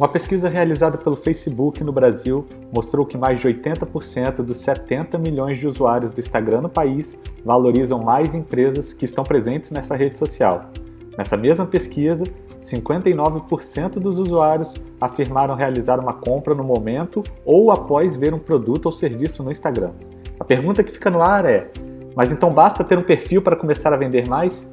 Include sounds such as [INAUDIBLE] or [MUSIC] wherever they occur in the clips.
Uma pesquisa realizada pelo Facebook no Brasil mostrou que mais de 80% dos 70 milhões de usuários do Instagram no país valorizam mais empresas que estão presentes nessa rede social. Nessa mesma pesquisa, 59% dos usuários afirmaram realizar uma compra no momento ou após ver um produto ou serviço no Instagram. A pergunta que fica no ar é: mas então basta ter um perfil para começar a vender mais?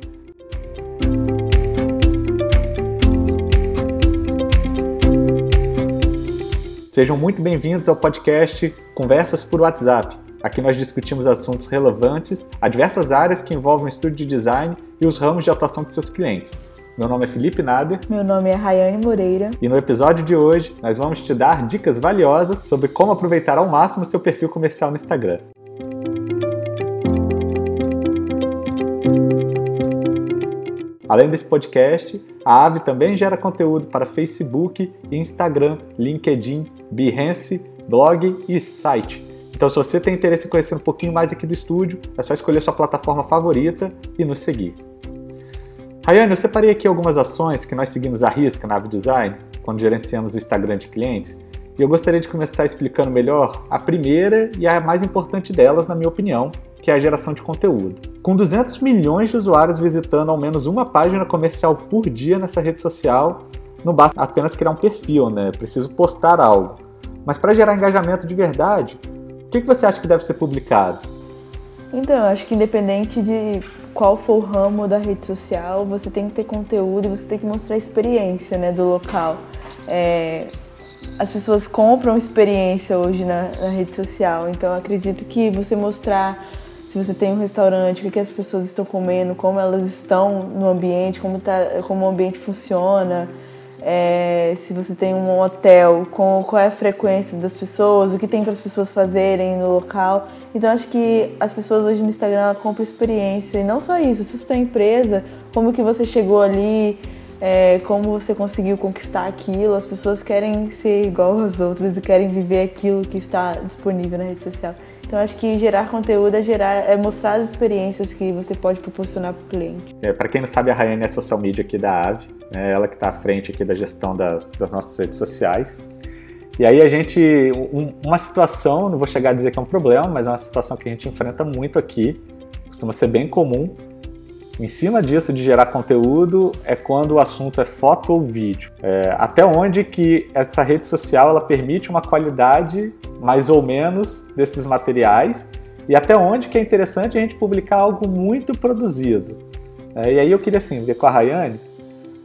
Sejam muito bem-vindos ao podcast Conversas por WhatsApp. Aqui nós discutimos assuntos relevantes a diversas áreas que envolvem o estúdio de design e os ramos de atuação de seus clientes. Meu nome é Felipe Nader. Meu nome é Rayane Moreira. E no episódio de hoje nós vamos te dar dicas valiosas sobre como aproveitar ao máximo seu perfil comercial no Instagram. Além desse podcast, a Ave também gera conteúdo para Facebook, Instagram, LinkedIn, Behance, blog e site. Então, se você tem interesse em conhecer um pouquinho mais aqui do estúdio, é só escolher sua plataforma favorita e nos seguir. Rayane, eu separei aqui algumas ações que nós seguimos à risca na Ave Design, quando gerenciamos o Instagram de clientes, e eu gostaria de começar explicando melhor a primeira e a mais importante delas, na minha opinião, que é a geração de conteúdo. Com 200 milhões de usuários visitando ao menos uma página comercial por dia nessa rede social, não basta apenas criar um perfil, né? Preciso postar algo. Mas para gerar engajamento de verdade, o que você acha que deve ser publicado? Então, eu acho que independente de qual for o ramo da rede social, você tem que ter conteúdo e você tem que mostrar a experiência né, do local. É, as pessoas compram experiência hoje na, na rede social, então acredito que você mostrar se você tem um restaurante, o que, que as pessoas estão comendo, como elas estão no ambiente, como, tá, como o ambiente funciona, é, se você tem um hotel, com, qual é a frequência das pessoas, o que tem para as pessoas fazerem no local. Então acho que as pessoas hoje no Instagram compram experiência e não só isso. Se você tem empresa, como que você chegou ali, é, como você conseguiu conquistar aquilo. As pessoas querem ser igual [LAUGHS] às outras e querem viver aquilo que está disponível na rede social. Então acho que gerar conteúdo é gerar, é mostrar as experiências que você pode proporcionar para o cliente. É, para quem não sabe, a Rayane é social media aqui da Ave, né? ela que está à frente aqui da gestão das, das, nossas redes sociais. E aí a gente, um, uma situação, não vou chegar a dizer que é um problema, mas é uma situação que a gente enfrenta muito aqui, costuma ser bem comum, em cima disso, de gerar conteúdo, é quando o assunto é foto ou vídeo. É, até onde que essa rede social ela permite uma qualidade mais ou menos desses materiais e até onde que é interessante a gente publicar algo muito produzido. É, e aí eu queria assim ver com a Rayane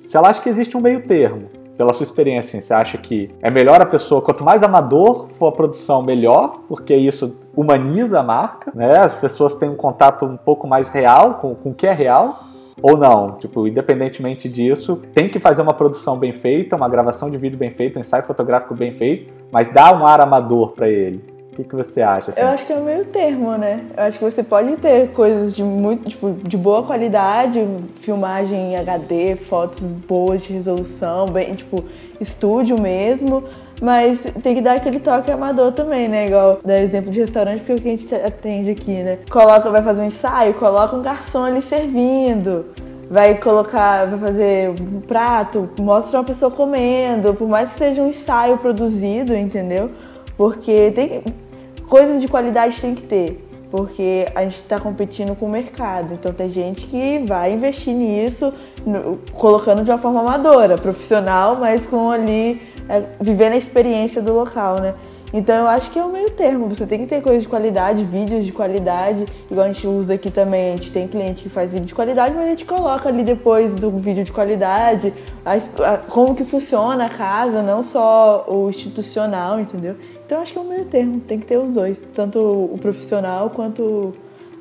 se ela acha que existe um meio termo. Pela sua experiência, assim, você acha que é melhor a pessoa, quanto mais amador for a produção, melhor, porque isso humaniza a marca, né? As pessoas têm um contato um pouco mais real com, com o que é real, ou não. Tipo, independentemente disso, tem que fazer uma produção bem feita, uma gravação de vídeo bem feita, um ensaio fotográfico bem feito, mas dá um ar amador para ele. O que, que você acha? Assim? Eu acho que é o meio termo, né? Eu acho que você pode ter coisas de muito, tipo, de boa qualidade, filmagem em HD, fotos boas de resolução, bem, tipo, estúdio mesmo, mas tem que dar aquele toque amador também, né? Igual dar exemplo de restaurante, porque é o que a gente atende aqui, né? Coloca, vai fazer um ensaio, coloca um garçom ali servindo vai colocar, vai fazer um prato, mostra uma pessoa comendo, por mais que seja um ensaio produzido, entendeu? Porque tem coisas de qualidade tem que ter, porque a gente está competindo com o mercado. Então tem gente que vai investir nisso, no, colocando de uma forma amadora, profissional, mas com ali é, vivendo a experiência do local, né? Então eu acho que é o meio termo. Você tem que ter coisas de qualidade, vídeos de qualidade, igual a gente usa aqui também. A gente tem cliente que faz vídeo de qualidade, mas a gente coloca ali depois do vídeo de qualidade a, a, como que funciona a casa, não só o institucional, entendeu? Então acho que é o meio termo, tem que ter os dois, tanto o profissional quanto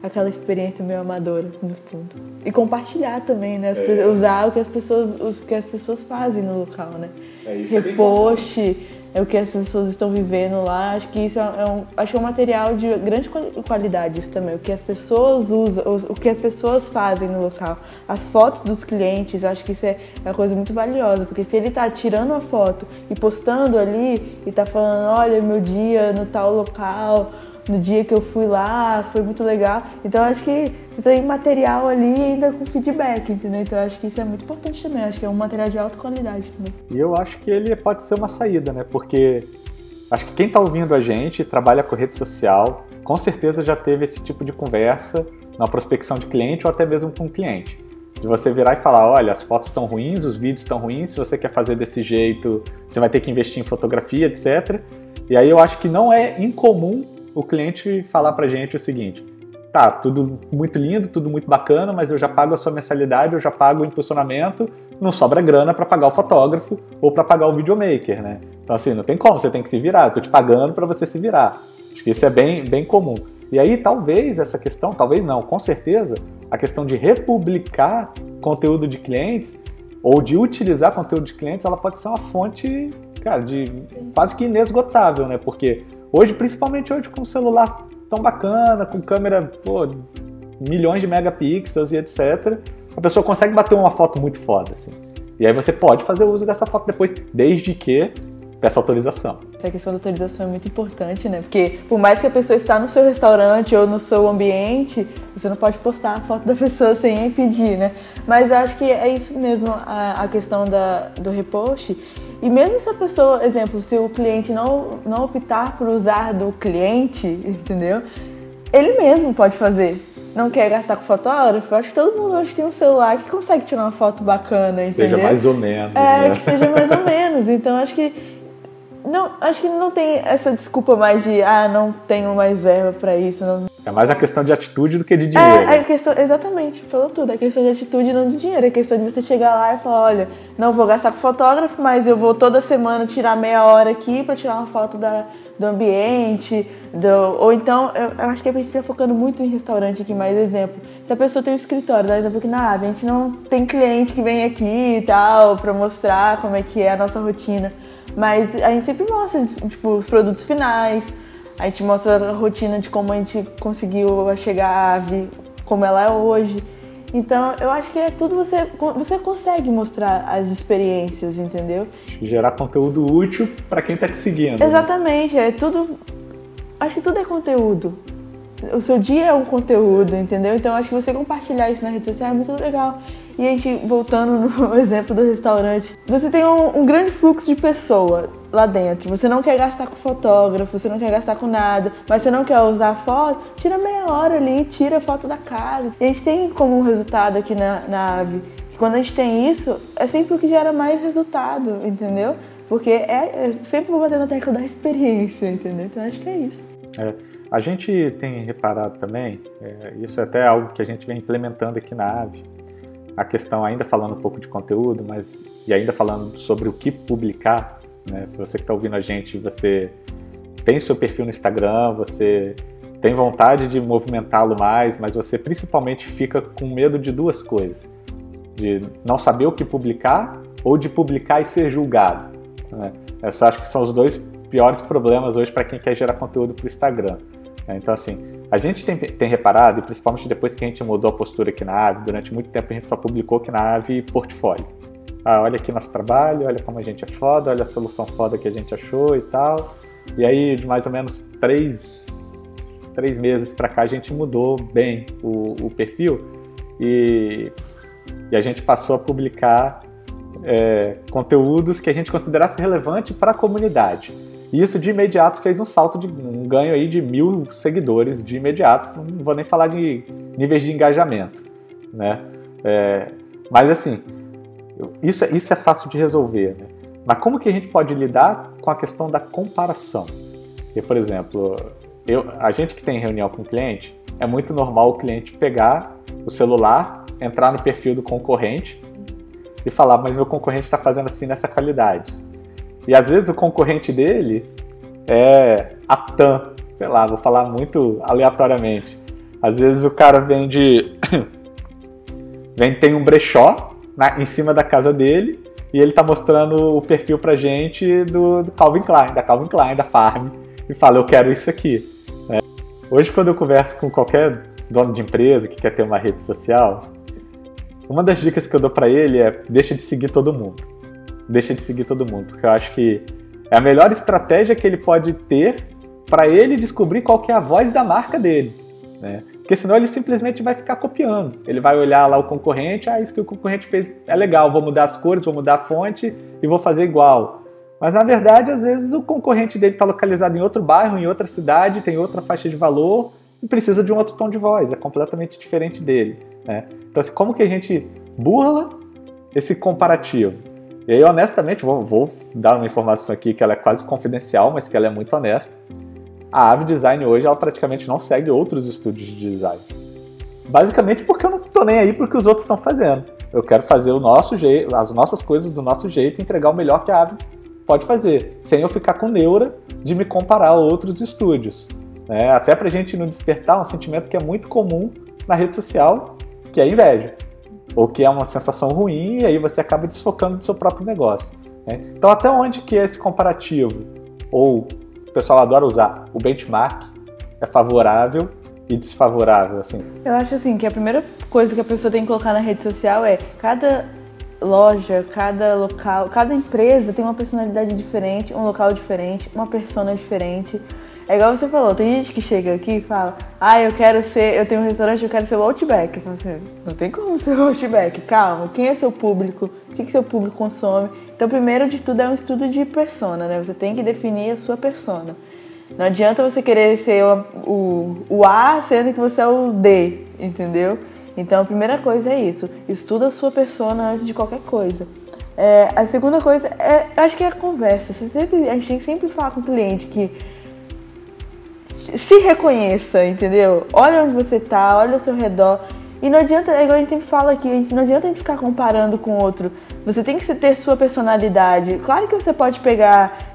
aquela experiência meio amadora no fundo. E compartilhar também, né? É. Usar o que as pessoas, o que as pessoas fazem no local, né? É, isso Repost, é é o que as pessoas estão vivendo lá. Acho que isso é, é um, acho que é um material de grande qualidade isso também. O que as pessoas usam, o, que as pessoas fazem no local. As fotos dos clientes, acho que isso é, é uma coisa muito valiosa, porque se ele está tirando uma foto e postando ali e está falando, olha meu dia no tal local, no dia que eu fui lá, foi muito legal. Então acho que você tem material ali ainda com feedback, entendeu? Então acho que isso é muito importante também. Acho que é um material de alta qualidade também. E eu acho que ele pode ser uma saída, né? Porque acho que quem está ouvindo a gente trabalha com rede social, com certeza já teve esse tipo de conversa na prospecção de cliente ou até mesmo com cliente. De você virar e falar, olha, as fotos estão ruins, os vídeos estão ruins, se você quer fazer desse jeito, você vai ter que investir em fotografia, etc. E aí eu acho que não é incomum o cliente falar pra gente o seguinte: tá, tudo muito lindo, tudo muito bacana, mas eu já pago a sua mensalidade, eu já pago o impulsionamento, não sobra grana para pagar o fotógrafo ou para pagar o videomaker, né? Então assim, não tem como, você tem que se virar, eu tô te pagando para você se virar. Acho que isso é bem, bem comum. E aí talvez essa questão, talvez não, com certeza, a questão de republicar conteúdo de clientes ou de utilizar conteúdo de clientes, ela pode ser uma fonte, cara, de quase que inesgotável, né? Porque hoje, principalmente hoje com o celular tão bacana, com câmera, pô, milhões de megapixels e etc, a pessoa consegue bater uma foto muito foda, assim. E aí você pode fazer uso dessa foto depois, desde que peça autorização. Essa questão da autorização é muito importante, né? Porque por mais que a pessoa está no seu restaurante ou no seu ambiente, você não pode postar a foto da pessoa sem pedir, né? Mas acho que é isso mesmo a, a questão da, do repost. E mesmo se a pessoa, exemplo, se o cliente não, não optar por usar do cliente, entendeu? Ele mesmo pode fazer não quer gastar com fotógrafo, acho que todo mundo hoje tem um celular que consegue tirar uma foto bacana, entendeu? Seja mais ou menos. É, né? que seja mais ou [LAUGHS] menos. Então acho que não, acho que não tem essa desculpa mais de ah, não tenho mais verba para isso. Não... É mais a questão de atitude do que de dinheiro. É, é questão, exatamente, falou tudo. É questão de atitude e não de dinheiro. É questão de você chegar lá e falar, olha, não vou gastar com fotógrafo, mas eu vou toda semana tirar meia hora aqui para tirar uma foto da, do ambiente. Do, ou então, eu, eu acho que a gente está focando muito em restaurante aqui, mais exemplo. Se a pessoa tem um escritório, dá exemplo aqui na a gente não tem cliente que vem aqui e tal, para mostrar como é que é a nossa rotina. Mas a gente sempre mostra, tipo, os produtos finais, a gente mostra a rotina de como a gente conseguiu chegar à ave, como ela é hoje. Então, eu acho que é tudo você você consegue mostrar as experiências, entendeu? Gerar conteúdo útil para quem está te seguindo. Né? Exatamente, é tudo acho que tudo é conteúdo. O seu dia é um conteúdo, entendeu? Então, acho que você compartilhar isso na rede social é muito legal. E a gente, voltando no [LAUGHS] exemplo do restaurante, você tem um, um, grande fluxo de pessoa lá dentro. Você não quer gastar com fotógrafo, você não quer gastar com nada, mas você não quer usar foto, tira meia hora ali, tira foto da casa. E a gente tem como resultado aqui na, na AVE que quando a gente tem isso, é sempre o que gera mais resultado, entendeu? Porque é, é sempre vou bater na tecla da experiência, entendeu? Então acho que é isso. É. A gente tem reparado também, é, isso é até algo que a gente vem implementando aqui na AVE, a questão, ainda falando um pouco de conteúdo, mas e ainda falando sobre o que publicar, né? Se você que está ouvindo a gente, você tem seu perfil no Instagram, você tem vontade de movimentá-lo mais, mas você principalmente fica com medo de duas coisas: de não saber o que publicar ou de publicar e ser julgado. Né? Eu só acho que são os dois piores problemas hoje para quem quer gerar conteúdo para o Instagram. Né? Então, assim, a gente tem, tem, reparado, e principalmente depois que a gente mudou a postura aqui na AVE, durante muito tempo a gente só publicou aqui na AVE portfólio. Ah, olha aqui nosso trabalho, olha como a gente é foda, olha a solução foda que a gente achou e tal. E aí, de mais ou menos três, três meses para cá, a gente mudou bem o, o perfil e, e, a gente passou a publicar é, conteúdos que a gente considerasse relevante para a comunidade. E isso de imediato fez um salto de um ganho aí de mil seguidores de imediato. Não vou nem falar de níveis de engajamento, né? É, mas assim, isso, é, isso é fácil de resolver, né? Mas como que a gente pode lidar com a questão da comparação? Porque, por exemplo, eu, a gente que tem reunião com o cliente, é muito normal o cliente pegar o celular, entrar no perfil do concorrente e falar, mas meu concorrente está fazendo assim nessa qualidade. E às vezes o concorrente dele é a TAM, sei lá, vou falar muito aleatoriamente. Às vezes o cara vende. [COUGHS] vem, tem um brechó na, em cima da casa dele e ele tá mostrando o perfil pra gente do, do, Calvin Klein, da Calvin Klein, da Farm, e fala, eu quero isso aqui. É. Hoje, quando eu converso com qualquer dono de empresa que quer ter uma rede social, uma das dicas que eu dou para ele é deixa de seguir todo mundo deixa de seguir todo mundo. Porque eu acho que é a melhor estratégia que ele pode ter para ele descobrir qual que é a voz da marca dele. Né? Porque senão ele simplesmente vai ficar copiando. Ele vai olhar lá o concorrente, ah, isso que o concorrente fez é legal, vou mudar as cores, vou mudar a fonte e vou fazer igual. Mas na verdade, às vezes o concorrente dele está localizado em outro bairro, em outra cidade, tem outra faixa de valor e precisa de um outro tom de voz, é completamente diferente dele. Né? Então, assim, como que a gente burla esse comparativo? E aí, honestamente, vou, vou, dar uma informação aqui que ela é quase confidencial, mas que ela é muito honesta. A Ave Design hoje, ela praticamente não segue outros estúdios de design. Basicamente porque eu não estou nem aí para o que os outros estão fazendo. Eu quero fazer o nosso jeito, as nossas coisas do nosso jeito e entregar o melhor que a Ave pode fazer, sem eu ficar com neura de me comparar a outros estúdios. Né? Até para a gente não despertar um sentimento que é muito comum na rede social, que é inveja. Ou que é uma sensação ruim e aí você acaba desfocando do seu próprio negócio. Né? Então, até onde que esse comparativo, ou o pessoal adora usar, o benchmark, é favorável e desfavorável, assim? Eu acho assim que a primeira coisa que a pessoa tem que colocar na rede social é cada loja, cada local, cada empresa tem uma personalidade diferente, um local diferente, uma persona diferente. É igual você falou, tem gente que chega aqui e fala, ah, eu quero ser, eu tenho um restaurante, eu quero ser o Outback. Eu falo assim, não tem como ser o Outback, calma, quem é seu público, o que, que seu público consome. Então, primeiro de tudo é um estudo de persona, né? Você tem que definir a sua persona. Não adianta você querer ser o, o, o A, sendo que você é o D, entendeu? Então, a primeira coisa é isso. Estuda a sua persona antes de qualquer coisa. É, a segunda coisa é, acho que é a conversa. Você sempre, a gente tem que sempre falar com o cliente que se reconheça, entendeu? Olha onde você tá, olha ao seu redor. E não adianta, é igual a gente sempre fala aqui, não adianta a gente ficar comparando com outro. Você tem que ter sua personalidade. Claro que você pode pegar,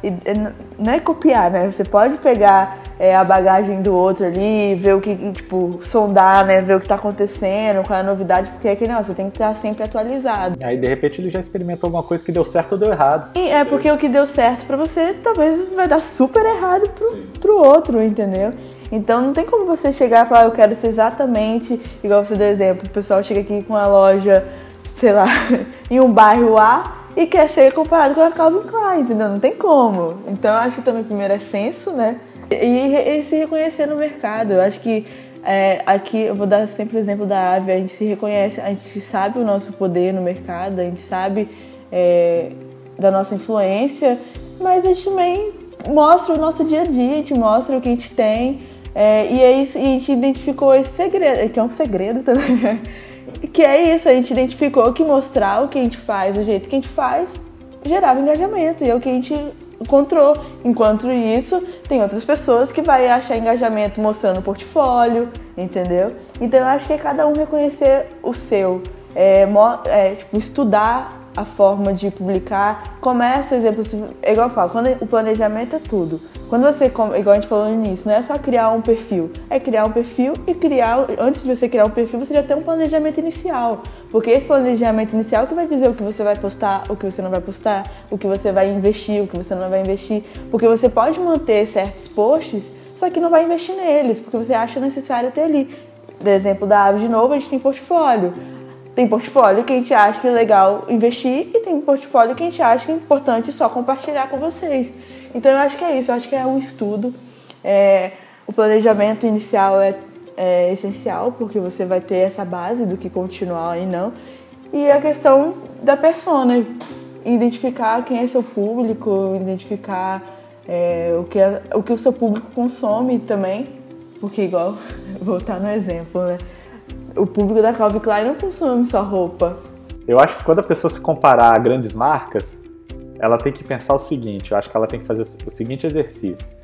não é copiar, né? Você pode pegar é, a bagagem do outro ali, ver o que, tipo, sondar, né? Ver o que tá acontecendo, qual é a novidade, porque é que não, você tem que estar sempre atualizado. Aí de repente ele já experimentou alguma coisa que deu certo ou deu errado. Sim, é porque o que deu certo para você talvez vai dar super errado pro, pro outro, entendeu? Então não tem como você chegar e falar, eu quero ser exatamente igual você deu exemplo. O pessoal chega aqui com a loja, sei lá, [LAUGHS] em um bairro A e quer ser comparado com a Calvin Klein, entendeu? Não tem como. Então eu acho que também primeiro é senso, né? E, e se reconhecer no mercado. Eu acho que é, aqui eu vou dar sempre o exemplo da Ave, a gente se reconhece, a gente sabe o nosso poder no mercado, a gente sabe é, da nossa influência, mas a gente também mostra o nosso dia a dia, a gente mostra o que a gente tem. É, e, é isso, e a gente identificou esse segredo, que é um segredo também, que é isso, a gente identificou que mostrar o que a gente faz, o jeito que a gente faz, gerava engajamento, e é o que a gente encontrou. Enquanto isso, tem outras pessoas que vai achar engajamento mostrando o portfólio, entendeu? Então eu acho que é cada um reconhecer o seu, é, é, tipo, estudar a forma de publicar. Começa, exemplo, é igual eu falo, quando o planejamento é tudo. Quando você, igual a gente falou no início, não é só criar um perfil, é criar um perfil e criar, antes de você criar um perfil, você já tem um planejamento inicial. Porque esse planejamento inicial é que vai dizer o que você vai postar, o que você não vai postar, o que você vai investir, o que você não vai investir. Porque você pode manter certos posts, só que não vai investir neles, porque você acha necessário ter ali. Por exemplo da Ave de novo, a gente tem portfólio. Tem portfólio que a gente acha que é legal investir e tem portfólio que a gente acha que é importante só compartilhar com vocês. Então eu acho que é isso, eu acho que é um estudo. É, o planejamento inicial é, é, essencial porque você vai ter essa base do que continuar e não. E a questão da persona, identificar quem é seu público, identificar é, o, que é, o que o seu público consome também, porque igual, [LAUGHS] voltar no exemplo, né? O público da Calvin Klein não consome só roupa. Eu acho que quando a pessoa se comparar a grandes marcas, ela tem que pensar o seguinte, eu acho que ela tem que fazer o seguinte exercício.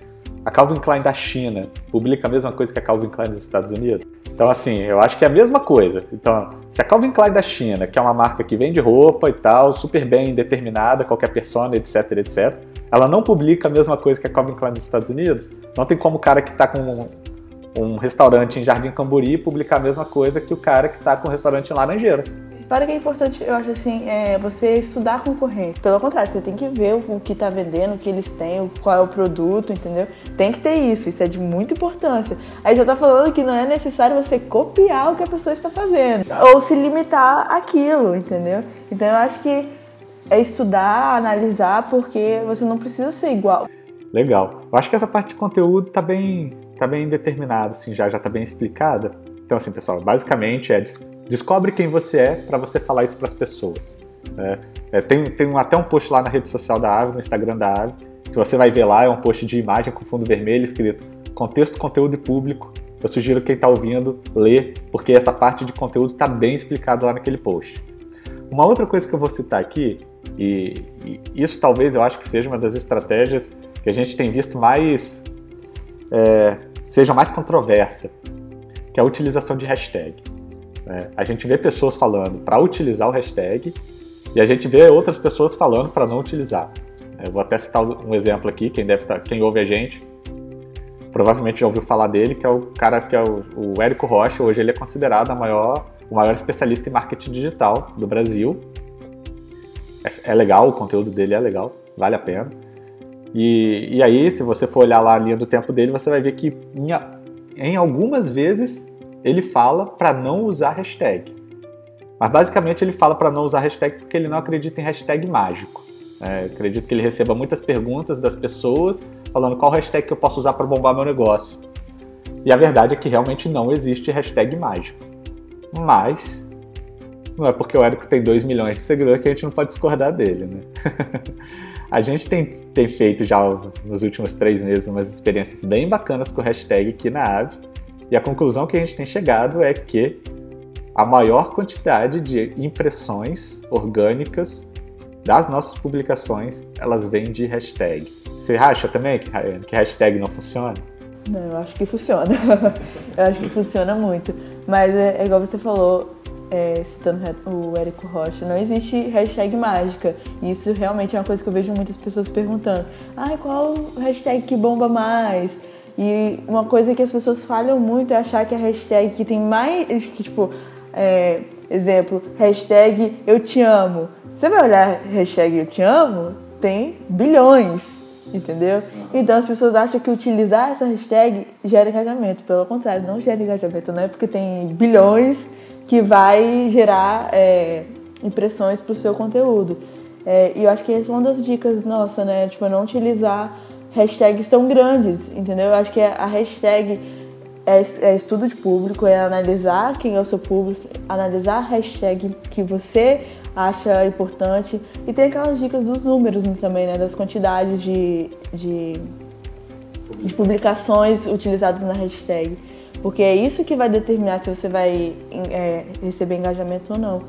A Calvin Klein da China publica a mesma coisa que a Calvin Klein dos Estados Unidos? Então, assim, eu acho que é a mesma coisa. Então, se a Calvin Klein da China, que é uma marca que vende roupa e tal, super bem determinada, qualquer persona, etc, etc, ela não publica a mesma coisa que a Calvin Klein dos Estados Unidos, não tem como o cara que está com um restaurante em Jardim Camburi publicar a mesma coisa que o cara que está com o restaurante em Laranjeiras. Claro que é importante, eu acho assim, é você estudar a concorrente. Pelo contrário, você tem que ver o que está vendendo, o que eles têm, qual é o produto, entendeu? Tem que ter isso, isso é de muita importância. Aí já está falando que não é necessário você copiar o que a pessoa está fazendo, ou se limitar àquilo, entendeu? Então eu acho que é estudar, analisar, porque você não precisa ser igual. Legal. Eu acho que essa parte de conteúdo tá bem, tá bem determinada, assim, já, já tá bem explicada. Então, assim, pessoal, basicamente é des descobre quem você é para você falar isso para as pessoas. É, é, tem, tem até um post lá na rede social da Ave, no Instagram da Ave, que você vai ver lá, é um post de imagem com fundo vermelho escrito contexto, conteúdo e público. Eu sugiro quem está ouvindo ler, porque essa parte de conteúdo está bem explicada lá naquele post. Uma outra coisa que eu vou citar aqui, e, e, isso talvez eu acho que seja uma das estratégias que a gente tem visto mais, é, seja mais controversa, que é a utilização de hashtag. É, a gente vê pessoas falando para utilizar o hashtag e a gente vê outras pessoas falando para não utilizar. Eu vou até citar um exemplo aqui, quem, deve tá, quem ouve a gente provavelmente já ouviu falar dele, que é o cara que é o, o Érico Rocha. Hoje ele é considerado a maior, o maior especialista em marketing digital do Brasil. É, é legal, o conteúdo dele é legal, vale a pena. E, e aí, se você for olhar lá a linha do tempo dele, você vai ver que em, em algumas vezes ele fala para não usar hashtag. Mas basicamente ele fala para não usar hashtag porque ele não acredita em hashtag mágico. É, acredito que ele receba muitas perguntas das pessoas falando qual hashtag que eu posso usar para bombar meu negócio. E a verdade é que realmente não existe hashtag mágico. Mas não é porque o Érico tem 2 milhões de seguidores que a gente não pode discordar dele, né? [LAUGHS] a gente tem, tem feito já nos últimos três meses umas experiências bem bacanas com o hashtag aqui na Ave. E a conclusão que a gente tem chegado é que a maior quantidade de impressões orgânicas das nossas publicações, elas vêm de hashtag. Você acha também que, que hashtag não funciona? Não, eu acho que funciona. [LAUGHS] eu acho que funciona muito. Mas é, é igual você falou, é, citando o Érico Rocha, não existe hashtag mágica. Isso realmente é uma coisa que eu vejo muitas pessoas perguntando. Ah, qual hashtag que bomba mais? E uma coisa que as pessoas falham muito é achar que a hashtag que tem mais. Que, tipo, é, exemplo, hashtag eu te amo você vai olhar hashtag eu te amo, tem bilhões, entendeu? Então as pessoas acham que utilizar essa hashtag gera engajamento. Pelo contrário, não gera engajamento, não é porque tem bilhões que vai gerar é, impressões para o seu conteúdo. É, e eu acho que essa é uma das dicas nossa, né? Tipo, não utilizar hashtags tão grandes, entendeu? Eu acho que a hashtag é, é, estudo de público, é analisar quem é o seu público, analisar a hashtag que você acha importante. E tem aquelas dicas dos números também, né? Das quantidades de, de, de publicações utilizadas na hashtag. Porque é isso que vai determinar se você vai é, receber engajamento ou não.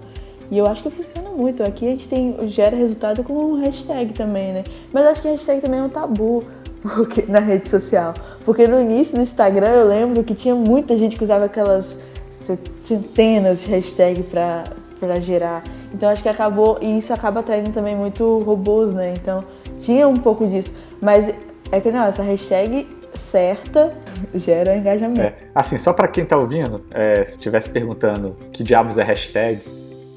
E eu acho que funciona muito. Aqui a gente tem, gera resultado com hashtag também, né? Mas acho que hashtag também é um tabu [LAUGHS] porque, na rede social. Porque no início do Instagram eu lembro que tinha muita gente que usava aquelas centenas de hashtags para gerar. Então acho que acabou, e isso acaba atraindo também muito robôs, né? Então tinha um pouco disso. Mas é que não, essa hashtag certa gera engajamento. É, assim, só para quem tá ouvindo, é, se estivesse perguntando que diabos é hashtag,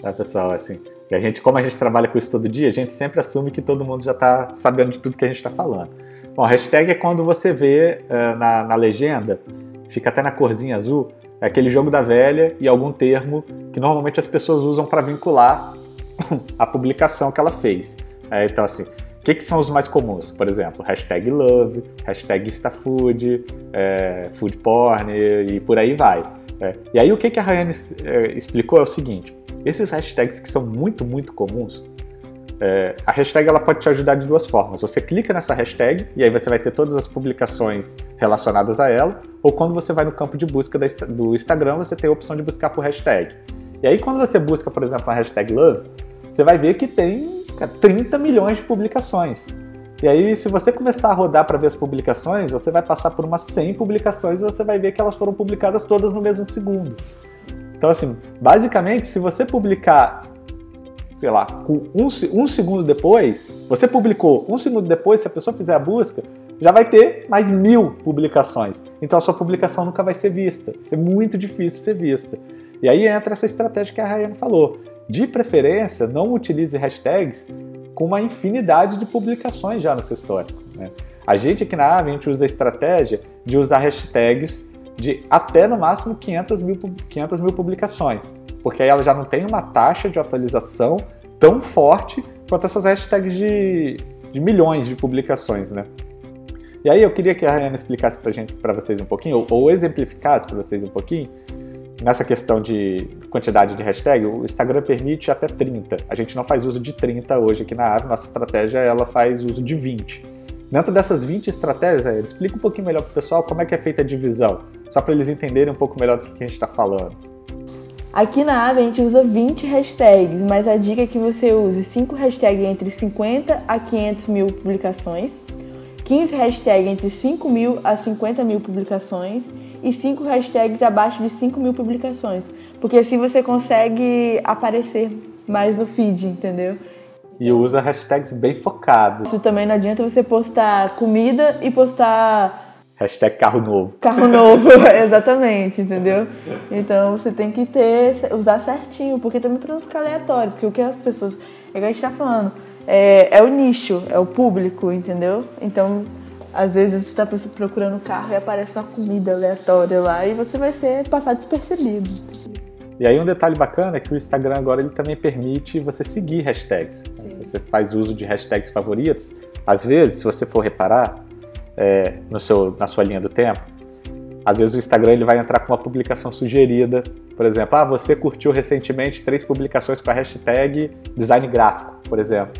tá pessoal, assim, e a gente, como a gente trabalha com isso todo dia, a gente sempre assume que todo mundo já está sabendo de tudo que a gente está falando. Bom, hashtag é quando você vê uh, na, na legenda, fica até na corzinha azul, é aquele jogo da velha e algum termo que normalmente as pessoas usam para vincular [COUGHS] a publicação que ela fez. É, então, assim, que, que, são os mais comuns? Por exemplo, hashtag love, hashtag instafood, é, food porn e, e, por aí vai. É. E aí o que, que a Rayane é, explicou é o seguinte, esses hashtags que são muito, muito comuns, é, a hashtag ela pode te ajudar de duas formas. Você clica nessa hashtag e aí você vai ter todas as publicações relacionadas a ela, ou quando você vai no campo de busca do Instagram, você tem a opção de buscar por hashtag. E aí quando você busca, por exemplo, a hashtag love, você vai ver que tem 30 milhões de publicações. E aí, se você começar a rodar para ver as publicações, você vai passar por umas 100 publicações e você vai ver que elas foram publicadas todas no mesmo segundo. Então, assim, basicamente, se você publicar sei lá, um, um segundo depois, você publicou, um segundo depois, se a pessoa fizer a busca, já vai ter mais mil publicações. Então a sua publicação nunca vai ser vista. Vai ser muito difícil ser vista. E aí entra essa estratégia que a Rayane falou. De preferência, não utilize hashtags com uma infinidade de publicações já no seu histórico. Né? A gente aqui na Ave, a gente usa a estratégia de usar hashtags de até no máximo 500 mil, 500 mil publicações porque aí ela já não tem uma taxa de atualização tão forte quanto essas hashtags de, de milhões de publicações, né? E aí eu queria que a Rayana explicasse pra gente, para vocês um pouquinho, ou, ou exemplificasse para vocês um pouquinho, nessa questão de quantidade de hashtag, o Instagram permite até 30. A gente não faz uso de 30 hoje aqui na Ave, nossa estratégia ela faz uso de 20. Dentro dessas 20 estratégias, explica um pouquinho melhor para o pessoal como é que é feita a divisão, só para eles entenderem um pouco melhor do que a gente está falando. Aqui na Ave a gente usa 20 hashtags, mas a dica é que você use 5 hashtags entre 50 a 500 mil publicações 15 hashtags entre 5 mil a 50 mil publicações e 5 hashtags abaixo de 5 mil publicações. Porque assim você consegue aparecer mais no feed, entendeu? E usa hashtags bem focados. Isso também não adianta você postar comida e postar. Hashtag carro novo. Carro [LAUGHS] novo, [LAUGHS] exatamente, entendeu? Então você tem que ter, usar certinho, porque também para não ficar aleatório, porque o que as pessoas. É que a gente tá falando é, é o nicho, é o público, entendeu? Então, às vezes você está procurando carro e aparece uma comida aleatória lá e você vai ser passado despercebido. E aí um detalhe bacana é que o Instagram agora ele também permite você seguir hashtags. Sim. Se você faz uso de hashtags favoritos, às vezes, se você for reparar é, no seu, na sua linha do tempo, às vezes o Instagram ele vai entrar com uma publicação sugerida. Por exemplo, ah, você curtiu recentemente três publicações com a hashtag design gráfico, por exemplo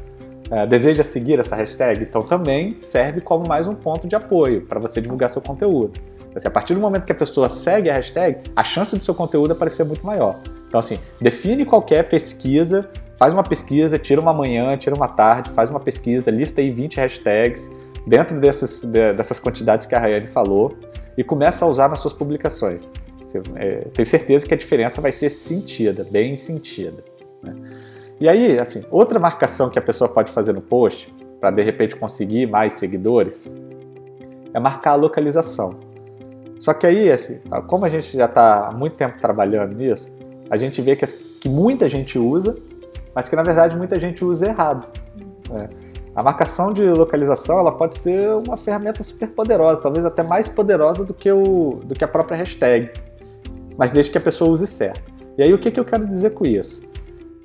é, deseja seguir essa hashtag, então também serve como mais um ponto de apoio para você divulgar seu conteúdo. Assim, a partir do momento que a pessoa segue a hashtag, a chance do seu conteúdo aparecer é muito maior. Então, assim, define qualquer pesquisa, faz uma pesquisa, tira uma manhã, tira uma tarde, faz uma pesquisa, lista aí 20 hashtags dentro dessas, dessas quantidades que a Rayane falou e começa a usar nas suas publicações. É, tenho certeza que a diferença vai ser sentida, bem sentida. Né? E aí, assim, outra marcação que a pessoa pode fazer no post, para de repente conseguir mais seguidores, é marcar a localização. Só que aí, assim, como a gente já está há muito tempo trabalhando nisso, a gente vê que, que, muita gente usa, mas que na verdade muita gente usa errado. Né? A marcação de localização ela pode ser uma ferramenta super poderosa, talvez até mais poderosa do que, o, do que a própria hashtag, mas desde que a pessoa use certo. E aí o que, que eu quero dizer com isso?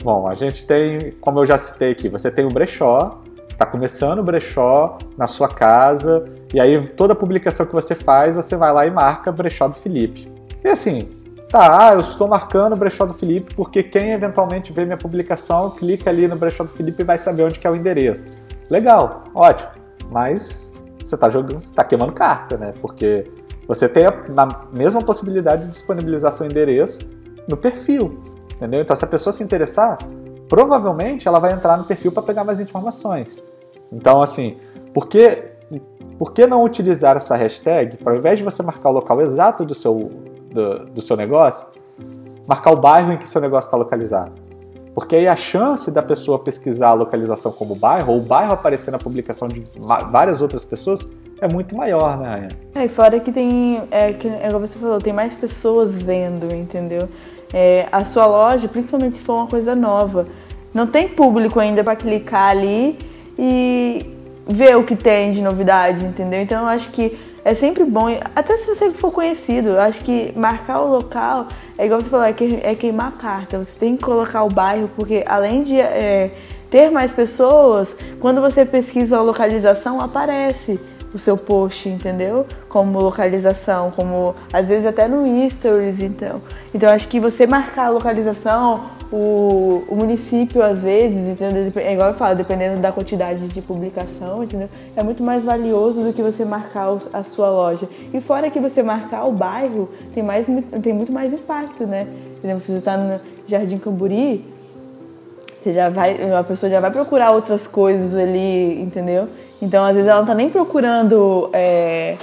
Bom, a gente tem, como eu já citei aqui, você tem o brechó, está começando o brechó na sua casa, e aí toda publicação que você faz, você vai lá e marca brechó do Felipe. E assim, tá, ah, eu estou marcando o brechó do Felipe porque quem eventualmente vê minha publicação, clica ali no brechó do Felipe e vai saber onde é o endereço. Legal, ótimo, mas você está jogando, está queimando carta, né? Porque você tem a, a mesma possibilidade de disponibilizar seu endereço no perfil. Entendeu? Então, se a pessoa se interessar, provavelmente ela vai entrar no perfil para pegar mais informações. Então, assim, por que, por que não utilizar essa hashtag, para ao invés de você marcar o local exato do seu, do, do seu negócio, marcar o bairro em que seu negócio está localizado? Porque aí a chance da pessoa pesquisar a localização como bairro, ou o bairro aparecer na publicação de várias outras pessoas, é muito maior, né, É, e fora que tem, é, que, é como você falou, tem mais pessoas vendo, entendeu? É, a sua loja, principalmente se for uma coisa nova. Não tem público ainda para clicar ali e ver o que tem de novidade, entendeu? Então eu acho que é sempre bom, até se você for conhecido, eu acho que marcar o local é igual você falou, é, que, é queimar a carta. Você tem que colocar o bairro, porque além de é, ter mais pessoas, quando você pesquisa a localização, aparece o seu post, entendeu? Como localização, como às vezes até no stories, então. Então acho que você marcar a localização, o, o município às vezes, entendeu? É igual eu falo, dependendo da quantidade de publicação, entendeu? É muito mais valioso do que você marcar a sua loja. E fora que você marcar o bairro, tem, mais, tem muito mais impacto, né? Por exemplo, se você está no Jardim Camburi, você já vai, a pessoa já vai procurar outras coisas ali, entendeu? Então, às vezes, ela não tá nem procurando é,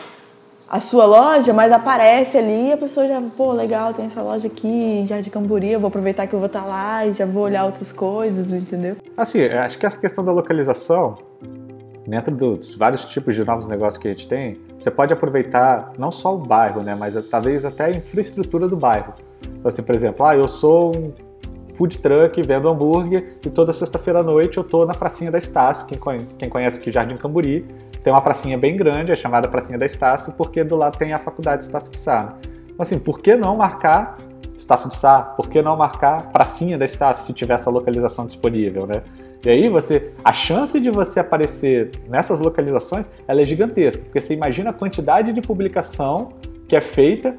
a sua loja, mas aparece ali e a pessoa já, pô, legal, tem essa loja aqui em Jardim Camburi, eu vou aproveitar que eu vou estar tá lá e já vou olhar outras coisas, entendeu? Assim, acho que essa questão da localização, dentro dos vários tipos de novos negócios que a gente tem, você pode aproveitar não só o bairro, né, mas talvez até a infraestrutura do bairro. Então, assim, por exemplo, ah, eu sou um food truck, vendo hambúrguer e toda sexta-feira à noite eu tô na pracinha da Estácio, quem, conhece, quem conhece aqui Jardim Camburi, tem uma pracinha bem grande, é chamada Pracinha da Estácio, porque do lado tem a faculdade Estácio de Sá. Então, assim, por que não marcar Estácio de Sá? Por que não marcar Pracinha da Estácio se tiver essa localização disponível, né? E aí você, a chance de você aparecer nessas localizações, ela é gigantesca, porque você imagina a quantidade de publicação que é feita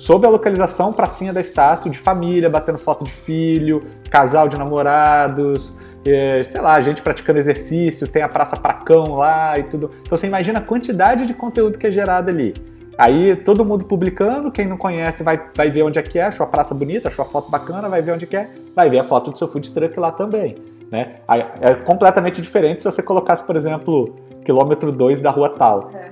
sobre a localização pracinha da Estácio, de família, batendo foto de filho, casal de namorados, é, sei lá, gente praticando exercício, tem a Praça Pracão lá e tudo. Então você imagina a quantidade de conteúdo que é gerado ali. Aí todo mundo publicando, quem não conhece vai, vai ver onde é que é, achou a praça bonita, achou a foto bacana, vai ver onde é que é, vai ver a foto do seu food truck lá também. Né? É completamente diferente se você colocasse, por exemplo, quilômetro 2 da rua tal. É.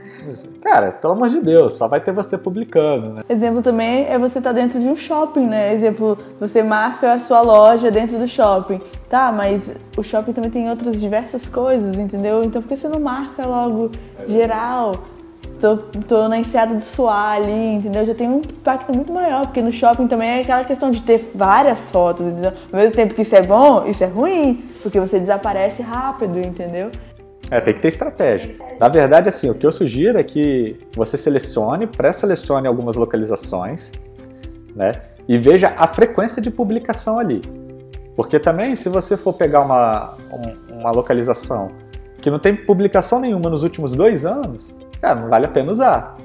Cara, pelo amor de Deus, só vai ter você publicando, né? Exemplo também é você estar tá dentro de um shopping, né? Exemplo, você marca a sua loja dentro do shopping. Tá, mas o shopping também tem outras diversas coisas, entendeu? Então por que você não marca logo geral? Tô, tô na enseada de suar ali, entendeu? Já tem um impacto muito maior, porque no shopping também é aquela questão de ter várias fotos, entendeu? Ao mesmo tempo que isso é bom, isso é ruim, porque você desaparece rápido, entendeu? É, tem que ter estratégia. Na verdade, assim, o que eu sugiro é que você selecione, pré-selecione algumas localizações, né? E veja a frequência de publicação ali. Porque também, se você for pegar uma, uma localização que não tem publicação nenhuma nos últimos dois anos, cara, não vale a pena usar.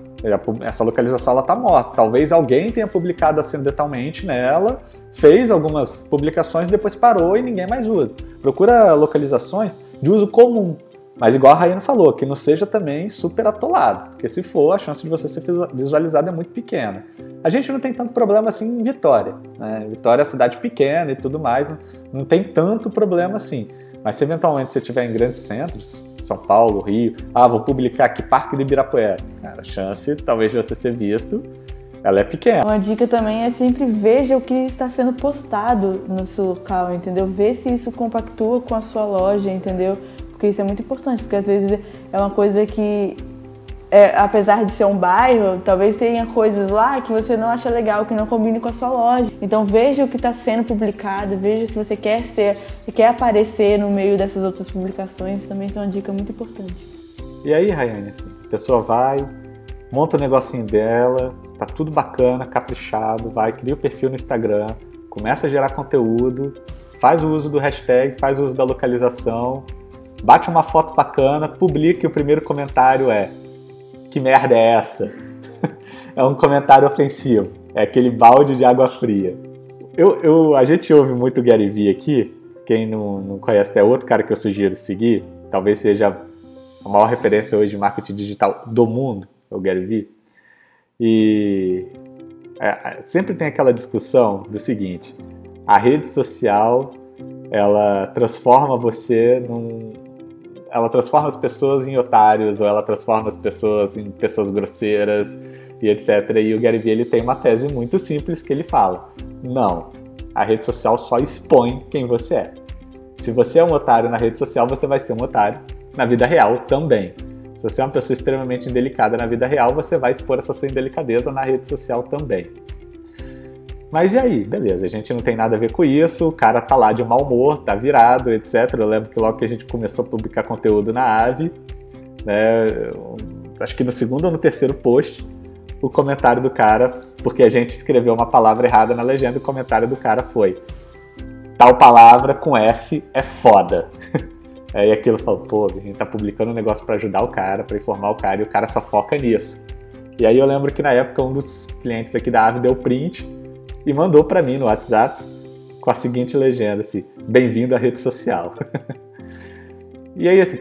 Essa localização ela tá morta. Talvez alguém tenha publicado acidentalmente nela, fez algumas publicações, depois parou e ninguém mais usa. Procura localizações de uso comum. Mas igual a Rayane falou, que não seja também super atolado, porque se for, a chance de você ser visualizado é muito pequena. A gente não tem tanto problema assim em Vitória. Né? Vitória é cidade pequena e tudo mais, não, não tem tanto problema assim. Mas se eventualmente você estiver em grandes centros, São Paulo, Rio, ah, vou publicar aqui Parque do Ibirapuera. Cara, a chance talvez de você ser visto, ela é pequena. Uma dica também é sempre veja o que está sendo postado no seu local, entendeu? Vê se isso compactua com a sua loja, entendeu? Porque isso é muito importante, porque às vezes é uma coisa que, é, apesar de ser um bairro, talvez tenha coisas lá que você não acha legal, que não combine com a sua loja. Então veja o que está sendo publicado, veja se você quer ser, quer aparecer no meio dessas outras publicações, também é uma dica muito importante. E aí, Rayane, assim, a pessoa vai, monta o negocinho dela, tá tudo bacana, caprichado, vai, cria o perfil no Instagram, começa a gerar conteúdo, faz o uso do hashtag, faz o uso da localização, bate uma foto bacana, publica e o primeiro comentário é: Que merda é essa? [LAUGHS] é um comentário ofensivo, é aquele balde de água fria. Eu, eu, a gente ouve muito o Gary Vee aqui, quem não, não conhece é outro cara que eu sugiro seguir, talvez seja a maior referência hoje de marketing digital do mundo, é o Gary Vee. E é, sempre tem aquela discussão do seguinte: a rede social ela transforma você num, ela transforma as pessoas em otários ou ela transforma as pessoas em pessoas grosseiras e etc. E o Gary Vee ele tem uma tese muito simples que ele fala: não, a rede social só expõe quem você é. Se você é um otário na rede social, você vai ser um otário na vida real também. Se você é uma pessoa extremamente indelicada na vida real, você vai expor essa sua indelicadeza na rede social também. Mas e aí? Beleza, a gente não tem nada a ver com isso, o cara tá lá de mau humor, tá virado, etc. Eu lembro que logo que a gente começou a publicar conteúdo na Ave, né, acho que no segundo ou no terceiro post, o comentário do cara, porque a gente escreveu uma palavra errada na legenda, o comentário do cara foi tal palavra com S é foda. [LAUGHS] Aí aquilo falou, pô, a gente tá publicando um negócio para ajudar o cara, para informar o cara, e o cara só foca nisso. E aí eu lembro que na época um dos clientes aqui da Ave deu print e mandou para mim no WhatsApp com a seguinte legenda assim: "Bem-vindo à rede social". [LAUGHS] e aí assim,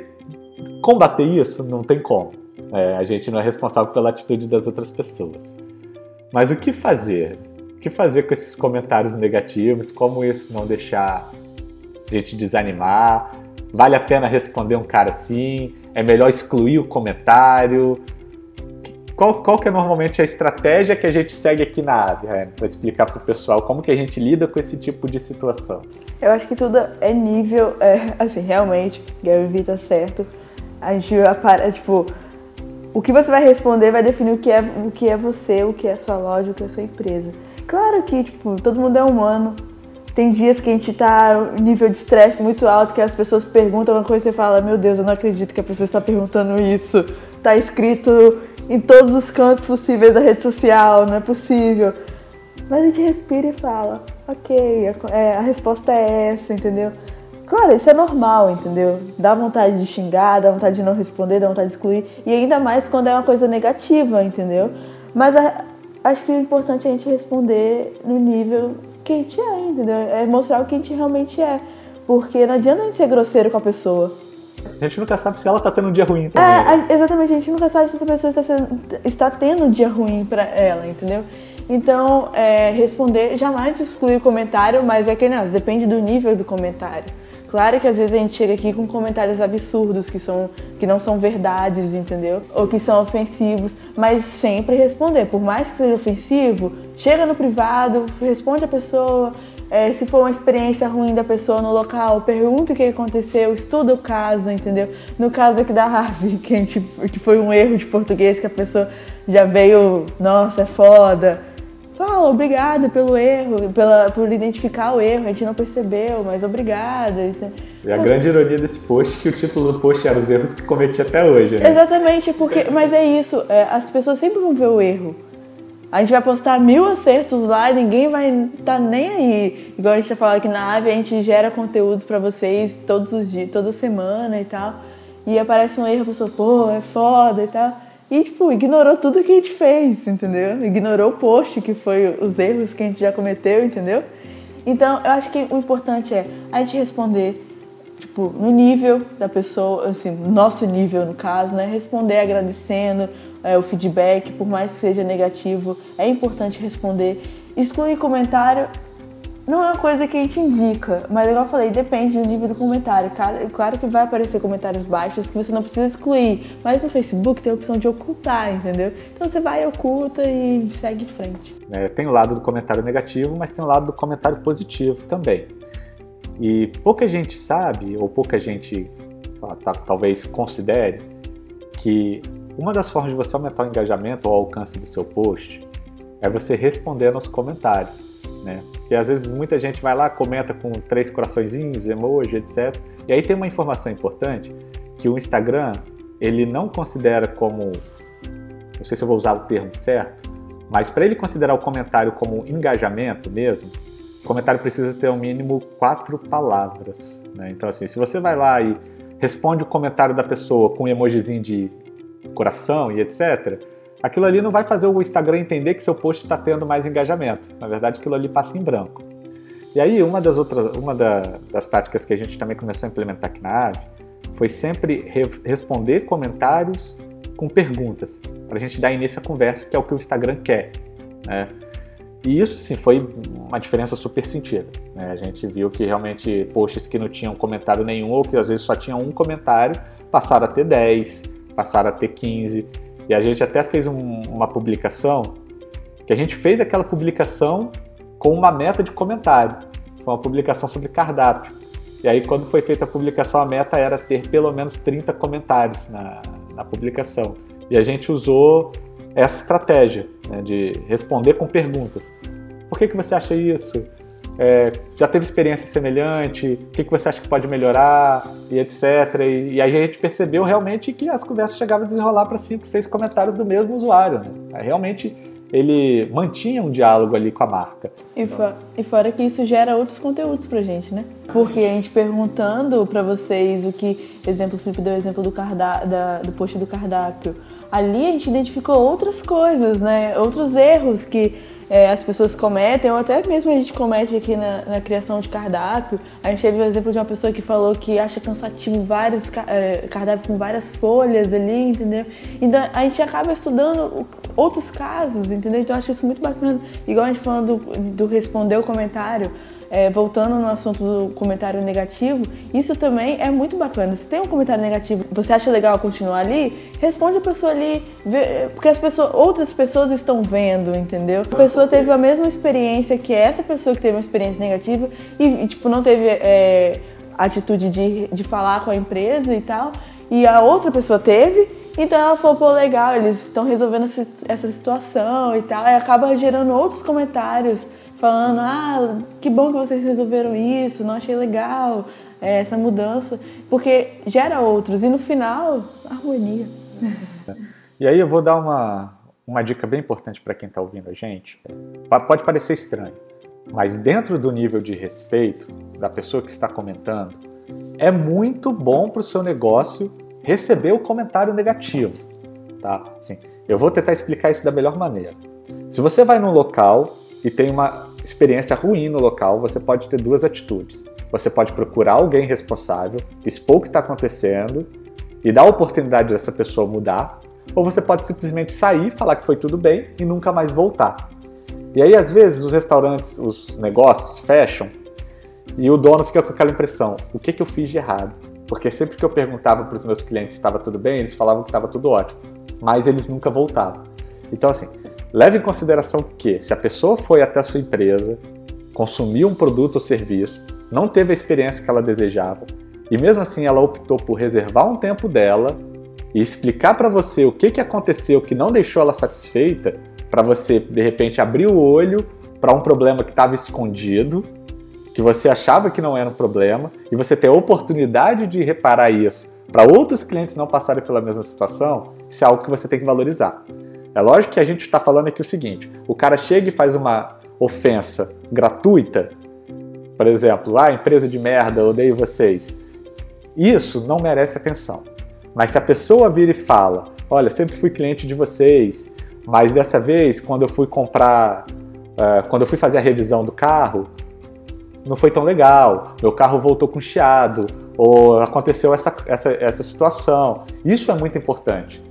combater isso não tem como. É, a gente não é responsável pela atitude das outras pessoas. Mas o que fazer? O que fazer com esses comentários negativos? Como isso não deixar a gente desanimar? Vale a pena responder um cara assim? É melhor excluir o comentário? Qual, qual que é normalmente a estratégia que a gente segue aqui na AVE, para explicar para o pessoal como que a gente lida com esse tipo de situação? Eu acho que tudo é nível, é, assim, realmente, Gary Vee tá certo. A gente para, tipo, o que você vai responder vai definir o que é, o que é você, o que é a sua loja, o que é a sua empresa. Claro que, tipo, todo mundo é humano. Tem dias que a gente tá nível de estresse muito alto, que as pessoas perguntam uma coisa e você fala, meu Deus, eu não acredito que a pessoa está perguntando isso. Tá escrito em todos os cantos possíveis da rede social, não é possível. Mas a gente respira e fala, ok, a, é, a resposta é essa, entendeu? Claro, isso é normal, entendeu? Dá vontade de xingar, dá vontade de não responder, dá vontade de excluir. E ainda mais quando é uma coisa negativa, entendeu? Mas a, acho que o importante é a gente responder no nível que a gente é, entendeu? É mostrar o que a gente realmente é. Porque não adianta a gente ser grosseiro com a pessoa. A gente nunca sabe se ela tá tendo um dia ruim também. É, exatamente, a gente nunca sabe se essa pessoa está, sendo, está tendo um dia ruim para ela, entendeu? Então, é, responder, jamais excluir o comentário, mas é que não, depende do nível do comentário. Claro que às vezes a gente chega aqui com comentários absurdos que, são, que não são verdades, entendeu? Ou que são ofensivos, mas sempre responder. Por mais que seja ofensivo, chega no privado, responde a pessoa. É, se for uma experiência ruim da pessoa no local, pergunta o que aconteceu, estuda o caso, entendeu? No caso aqui da Harvey, [LAUGHS] que, a gente, que foi um erro de português, que a pessoa já veio, nossa, é foda fala obrigada pelo erro, pela, por identificar o erro, a gente não percebeu, mas obrigada. E a grande ironia desse post é que o título do post era os erros que cometi até hoje. Né? Exatamente, porque, mas é isso, é, as pessoas sempre vão ver o erro. A gente vai postar mil acertos lá e ninguém vai estar tá nem aí. Igual a gente tá falando aqui na Ave, a gente gera conteúdo para vocês todos os dias, toda semana e tal. E aparece um erro, a pessoa, pô, é foda e tal. E, tipo, ignorou tudo que a gente fez, entendeu? Ignorou o post, que foi os erros que a gente já cometeu, entendeu? Então, eu acho que o importante é a gente responder, tipo, no nível da pessoa, assim, nosso nível, no caso, né? Responder agradecendo é, o feedback, por mais que seja negativo, é importante responder. Excluir comentário não é uma coisa que a gente indica, mas igual eu falei, depende do nível do comentário. Claro que vai aparecer comentários baixos que você não precisa excluir, mas no Facebook tem a opção de ocultar, entendeu? Então você vai, oculta e segue em frente. É, tem o lado do comentário negativo, mas tem o lado do comentário positivo também. E pouca gente sabe, ou pouca gente tá, talvez considere, que uma das formas de você aumentar o engajamento ou o alcance do seu post é você responder nos comentários né? Porque às vezes muita gente vai lá, comenta com três coraçõezinhos, emoji, etc. E aí tem uma informação importante que o Instagram ele não considera como, não sei se eu vou usar o termo certo, mas para ele considerar o comentário como engajamento mesmo, o comentário precisa ter ao mínimo quatro palavras. Né? Então assim, se você vai lá e responde o comentário da pessoa com um emojizinho de coração e etc aquilo ali não vai fazer o Instagram entender que seu post está tendo mais engajamento. Na verdade, aquilo ali passa em branco. E aí, uma das outras, uma da, das táticas que a gente também começou a implementar aqui na Ave foi sempre re responder comentários com perguntas, para a gente dar início à conversa, que é o que o Instagram quer. Né? E isso, sim, foi uma diferença super sentida. Né? A gente viu que realmente posts que não tinham comentário nenhum, ou que às vezes só tinham um comentário, passaram a ter 10, passaram a ter 15. E a gente até fez um, uma publicação, que a gente fez aquela publicação com uma meta de comentário. Foi uma publicação sobre cardápio. E aí, quando foi feita a publicação, a meta era ter pelo menos 30 comentários na, na publicação. E a gente usou essa estratégia né, de responder com perguntas. Por que, que você acha isso? É, já teve experiência semelhante? O que, que você acha que pode melhorar? E etc. E, e aí a gente percebeu realmente que as conversas chegavam a desenrolar para cinco, seis comentários do mesmo usuário. Né? Realmente ele mantinha um diálogo ali com a marca. E, for, e fora que isso gera outros conteúdos pra gente, né? Porque a gente perguntando para vocês o que, exemplo, o Felipe deu o exemplo do, da, do post do cardápio, ali a gente identificou outras coisas, né? Outros erros que é, as pessoas cometem, ou até mesmo a gente comete aqui na, na, criação de cardápio. A gente teve o exemplo de uma pessoa que falou que acha cansativo vários é, cardápios com várias folhas ali, entendeu? Então a gente acaba estudando outros casos, entendeu? Então eu acho isso muito bacana. Igual a gente falando do, do responder o comentário, é, voltando no assunto do comentário negativo, isso também é muito bacana. Se tem um comentário negativo, você acha legal continuar ali, responde a pessoa ali, vê, porque as pessoas, outras pessoas estão vendo, entendeu? A pessoa teve a mesma experiência que essa pessoa que teve uma experiência negativa e, tipo, não teve é, atitude de, de falar com a empresa e tal, e a outra pessoa teve, então ela falou, pô, legal, eles estão resolvendo essa, situação e tal, e acaba gerando outros comentários falando: ah, que bom que vocês resolveram isso, não achei legal é, essa mudança, porque gera outros e no final, harmonia. [LAUGHS] E aí eu vou dar uma, uma dica bem importante para quem está ouvindo a gente. Pode parecer estranho, mas dentro do nível de respeito da pessoa que está comentando, é muito bom para o seu negócio receber o comentário negativo, tá? Assim, eu vou tentar explicar isso da melhor maneira. Se você vai num local e tem uma experiência ruim no local, você pode ter duas atitudes. Você pode procurar alguém responsável, expor o que está acontecendo e dar a oportunidade dessa pessoa mudar, ou você pode simplesmente sair, falar que foi tudo bem e nunca mais voltar. E aí, às vezes, os restaurantes, os negócios fecham e o dono fica com aquela impressão: o que, que eu fiz de errado? Porque sempre que eu perguntava para os meus clientes se estava tudo bem, eles falavam que estava tudo ótimo, mas eles nunca voltavam. Então, assim, leve em consideração que se a pessoa foi até a sua empresa, consumiu um produto ou serviço, não teve a experiência que ela desejava, e mesmo assim ela optou por reservar um tempo dela e explicar para você o que, que aconteceu que não deixou ela satisfeita, para você de repente abrir o olho para um problema que estava escondido que você achava que não era um problema e você ter a oportunidade de reparar isso para outros clientes não passarem pela mesma situação, isso é algo que você tem que valorizar. É lógico que a gente está falando aqui o seguinte: o cara chega e faz uma ofensa gratuita, por exemplo, ah, empresa de merda, odeio vocês. Isso não merece atenção. Mas se a pessoa vira e fala: olha, sempre fui cliente de vocês, mas dessa vez, quando eu fui comprar, uh, quando eu fui fazer a revisão do carro, não foi tão legal, meu carro voltou com chiado, ou aconteceu essa, essa, essa situação. Isso é muito importante,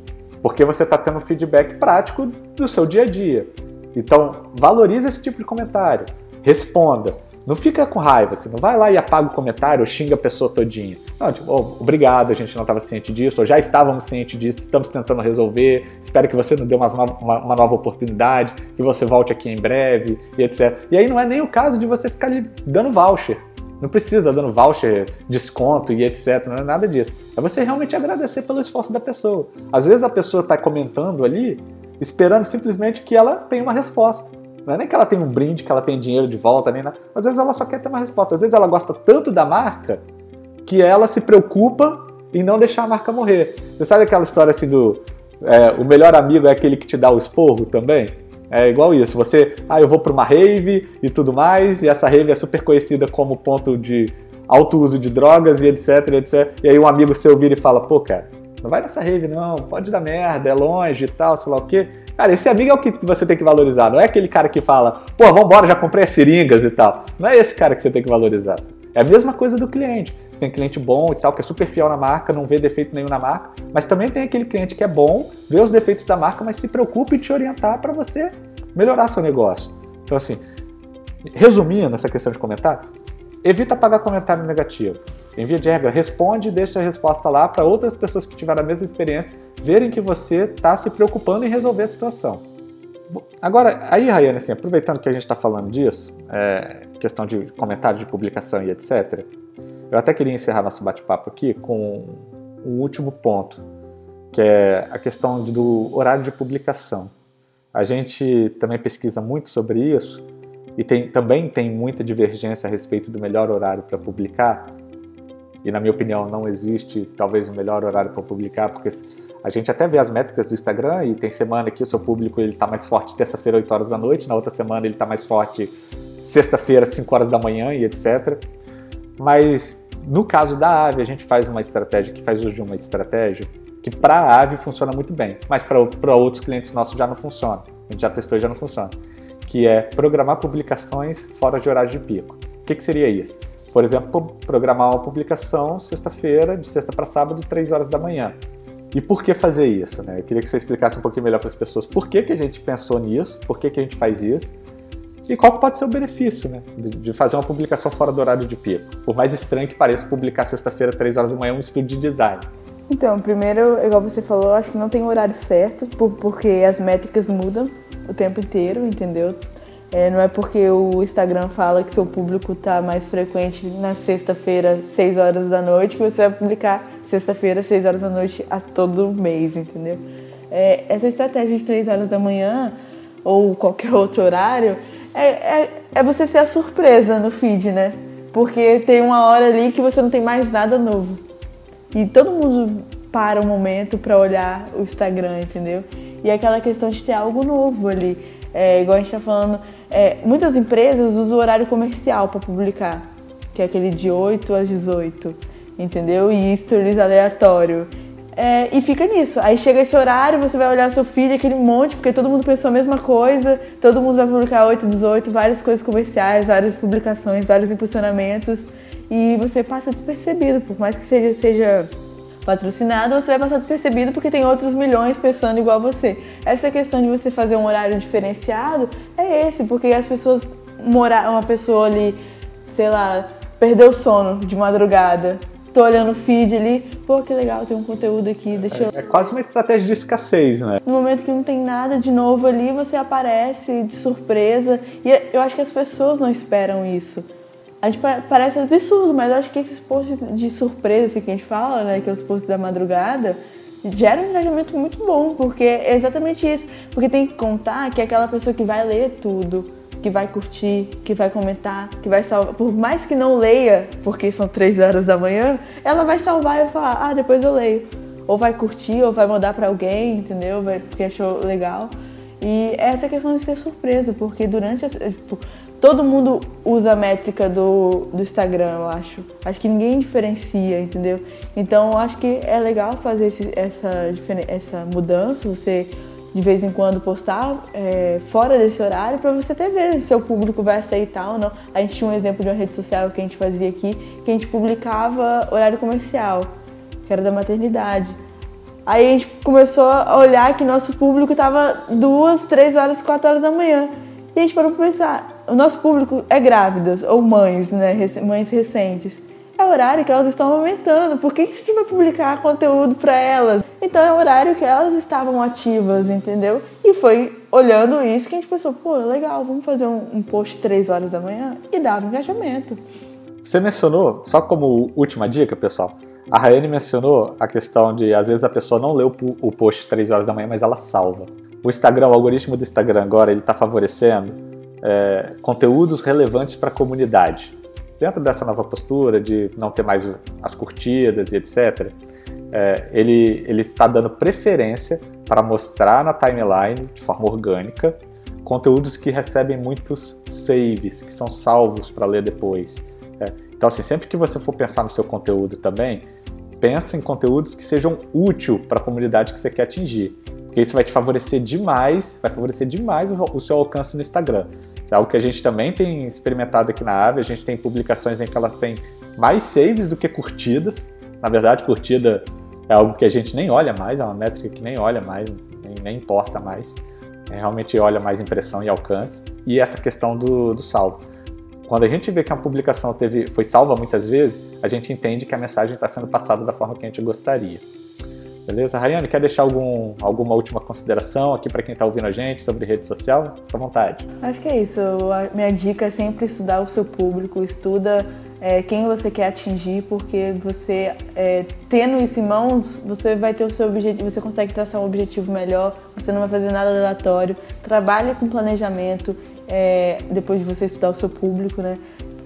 porque você está tendo feedback prático do seu dia a dia. Então, valorize esse tipo de comentário, responda. Não fica com raiva, você não vai lá e apaga o comentário ou xinga a pessoa todinha. Não, tipo, oh, obrigado, a gente não estava ciente disso, ou já estávamos cientes disso, estamos tentando resolver, espero que você nos dê uma, uma, uma, nova oportunidade, que você volte aqui em breve, e etc. E aí não é nem o caso de você ficar ali dando voucher. Não precisa dando voucher, desconto e etc. Não é nada disso. É você realmente agradecer pelo esforço da pessoa. Às vezes a pessoa está comentando ali, esperando simplesmente que ela tenha uma resposta. Não é nem que ela tem um brinde, que ela tem dinheiro de volta, nem nada. Às vezes ela só quer ter uma resposta. Às vezes ela gosta tanto da marca que ela se preocupa em não deixar a marca morrer. Você sabe aquela história assim do. É, o melhor amigo é aquele que te dá o esporro também? É igual isso. Você, ah, eu vou para uma rave e tudo mais, e essa rave é super conhecida como ponto de alto uso de drogas e etc, etc. E aí um amigo seu vira e fala, pô, cara, não vai nessa rave não, pode dar merda, é longe e tal, sei lá o quê. Cara, esse amigo é o que você tem que valorizar. Não é aquele cara que fala, pô, vambora, já comprei as seringas e tal. Não é esse cara que você tem que valorizar. É a mesma coisa do cliente. Tem cliente bom e tal, que é super fiel na marca, não vê defeito nenhum na marca. Mas também tem aquele cliente que é bom, vê os defeitos da marca, mas se preocupa em te orientar para você melhorar seu negócio. Então, assim, resumindo essa questão de comentário, evita pagar comentário negativo. Em via de regra, responde e deixa a resposta lá para outras pessoas que tiveram a mesma experiência verem que você está se preocupando em resolver a situação. Agora, aí, Rayane, assim, aproveitando que a gente está falando disso, é, questão de comentário de publicação e etc., eu até queria encerrar nosso bate-papo aqui com um último ponto, que é a questão do horário de publicação. A gente também pesquisa muito sobre isso e tem, também tem muita divergência a respeito do melhor horário para publicar, e na minha opinião não existe talvez o melhor horário para publicar, porque a gente até vê as métricas do Instagram e tem semana que o seu público ele está mais forte terça-feira 8 horas da noite, na outra semana ele está mais forte sexta-feira 5 horas da manhã e etc. Mas no caso da ave a gente faz uma estratégia que faz uso de uma estratégia que para a ave funciona muito bem, mas para outros clientes nossos já não funciona. A gente já testou e já não funciona. Que é programar publicações fora de horário de pico. O que, que seria isso? Por exemplo, programar uma publicação sexta-feira, de sexta para sábado, 3 horas da manhã. E por que fazer isso? Né? Eu queria que você explicasse um pouquinho melhor para as pessoas por que, que a gente pensou nisso, por que, que a gente faz isso e qual pode ser o benefício né, de, fazer uma publicação fora do horário de pico. Por mais estranho que pareça publicar sexta-feira, 3 horas da manhã, um estudo de design. Então, primeiro, igual você falou, acho que não tem um horário certo, porque as métricas mudam o tempo inteiro, entendeu? É, não é porque o Instagram fala que seu público está mais frequente na sexta-feira, 6 horas da noite, que você vai publicar sexta-feira, 6 horas da noite a todo mês, entendeu? É, essa estratégia de 3 horas da manhã ou qualquer outro horário é, é, é você ser a surpresa no feed, né? Porque tem uma hora ali que você não tem mais nada novo. E todo mundo para um momento para olhar o Instagram, entendeu? E é aquela questão de ter algo novo ali. É, igual a gente está falando, é, muitas empresas usam o horário comercial para publicar, que é aquele de 8 às 18, entendeu? E stories aleatório. É, e fica nisso. Aí chega esse horário, você vai olhar seu filho, aquele monte, porque todo mundo pensou a mesma coisa, todo mundo vai publicar 8, 18, várias coisas comerciais, várias publicações, vários impulsionamentos, e você passa despercebido, por mais que seja, seja patrocinado, você vai passar despercebido porque tem outros milhões pensando igual você. Essa questão de você fazer um horário diferenciado é esse, porque as pessoas morar uma pessoa ali, sei lá, perdeu o sono de madrugada, tô olhando o feed ali, pô, que legal, tem um conteúdo aqui, deixa eu... É, é quase uma estratégia de escassez, né? No momento que não tem nada de novo ali, você aparece de surpresa, e eu acho que as pessoas não esperam isso. A gente parece absurdo, mas eu acho que esses posts de surpresa assim, que a gente fala, né, que é os posts da madrugada, geram um engajamento muito bom, porque é exatamente isso. Porque tem que contar que é aquela pessoa que vai ler tudo, que vai curtir, que vai comentar, que vai salvar. Por mais que não leia, porque são três horas da manhã, ela vai salvar e falar, ah, depois eu leio. Ou vai curtir, ou vai mandar para alguém, entendeu? Vai, porque achou legal. E é essa questão de ser surpresa, porque durante. Tipo, todo mundo usa a métrica do, do Instagram, eu acho. Acho que ninguém diferencia, entendeu? Então, eu acho que é legal fazer esse, essa, essa mudança, você de vez em quando postar é, fora desse horário para você até ver se seu público vai aceitar ou não. A gente tinha um exemplo de uma rede social que a gente fazia aqui, que a gente publicava horário comercial, que era da maternidade. Aí a gente começou a olhar que nosso público estava duas, três horas, quatro horas da manhã. E a gente parou para pensar, o nosso público é grávidas ou mães, né, mães recentes. É o horário que elas estão aumentando. Por que a gente vai publicar conteúdo para elas? Então é o horário que elas estavam ativas, entendeu? E foi olhando isso que a gente pensou, pô, legal, vamos fazer um, post três horas da manhã e dava engajamento. Você mencionou, só como última dica, pessoal, a Rayane mencionou a questão de às vezes a pessoa não lê o, post três horas da manhã, mas ela salva. O Instagram, o algoritmo do Instagram agora, ele está favorecendo é, conteúdos relevantes para a comunidade. Dentro dessa nova postura de não ter mais as curtidas e etc., é, ele, ele está dando preferência para mostrar na timeline, de forma orgânica, conteúdos que recebem muitos saves, que são salvos para ler depois. É, então, assim, sempre que você for pensar no seu conteúdo também, pense em conteúdos que sejam úteis para a comunidade que você quer atingir. Porque isso vai te favorecer demais, vai favorecer demais o, seu alcance no Instagram. É algo que a gente também tem experimentado aqui na Ave, a gente tem publicações em que ela tem mais saves do que curtidas. Na verdade, curtida é algo que a gente nem olha mais, é uma métrica que nem olha mais, nem, nem importa mais. É, realmente olha mais impressão e alcance. E essa questão do, do salvo. Quando a gente vê que a publicação teve, foi salva muitas vezes, a gente entende que a mensagem está sendo passada da forma que a gente gostaria. Beleza? Rayane, quer deixar algum, alguma última consideração aqui para quem está ouvindo a gente sobre rede social? Fique à vontade. Acho que é isso. A minha dica é sempre estudar o seu público, estuda é, quem você quer atingir, porque você, é, tendo isso em mãos, você vai ter o seu objetivo, você consegue traçar um objetivo melhor, você não vai fazer nada aleatório. Trabalhe com planejamento, é, depois de você estudar o seu público, né?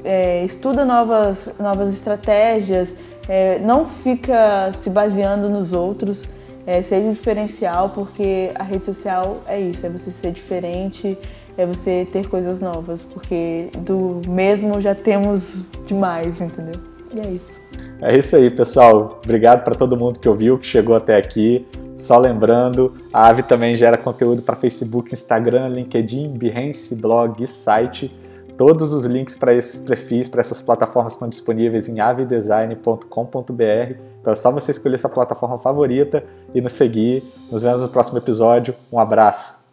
É, estuda novas, novas estratégias, é, não fica se baseando nos outros, é, seja diferencial, porque a rede social é isso, é você ser diferente, é você ter coisas novas, porque do mesmo já temos demais, entendeu? E é isso. É isso aí, pessoal. Obrigado para todo mundo que ouviu, que chegou até aqui. Só lembrando, a Ave também gera conteúdo para Facebook, Instagram, LinkedIn, Behance, blog e site. Todos os links para esses perfis, para essas plataformas estão disponíveis em avedesign.com.br. Então é só você escolher sua plataforma favorita e nos seguir. Nos vemos no próximo episódio. Um abraço.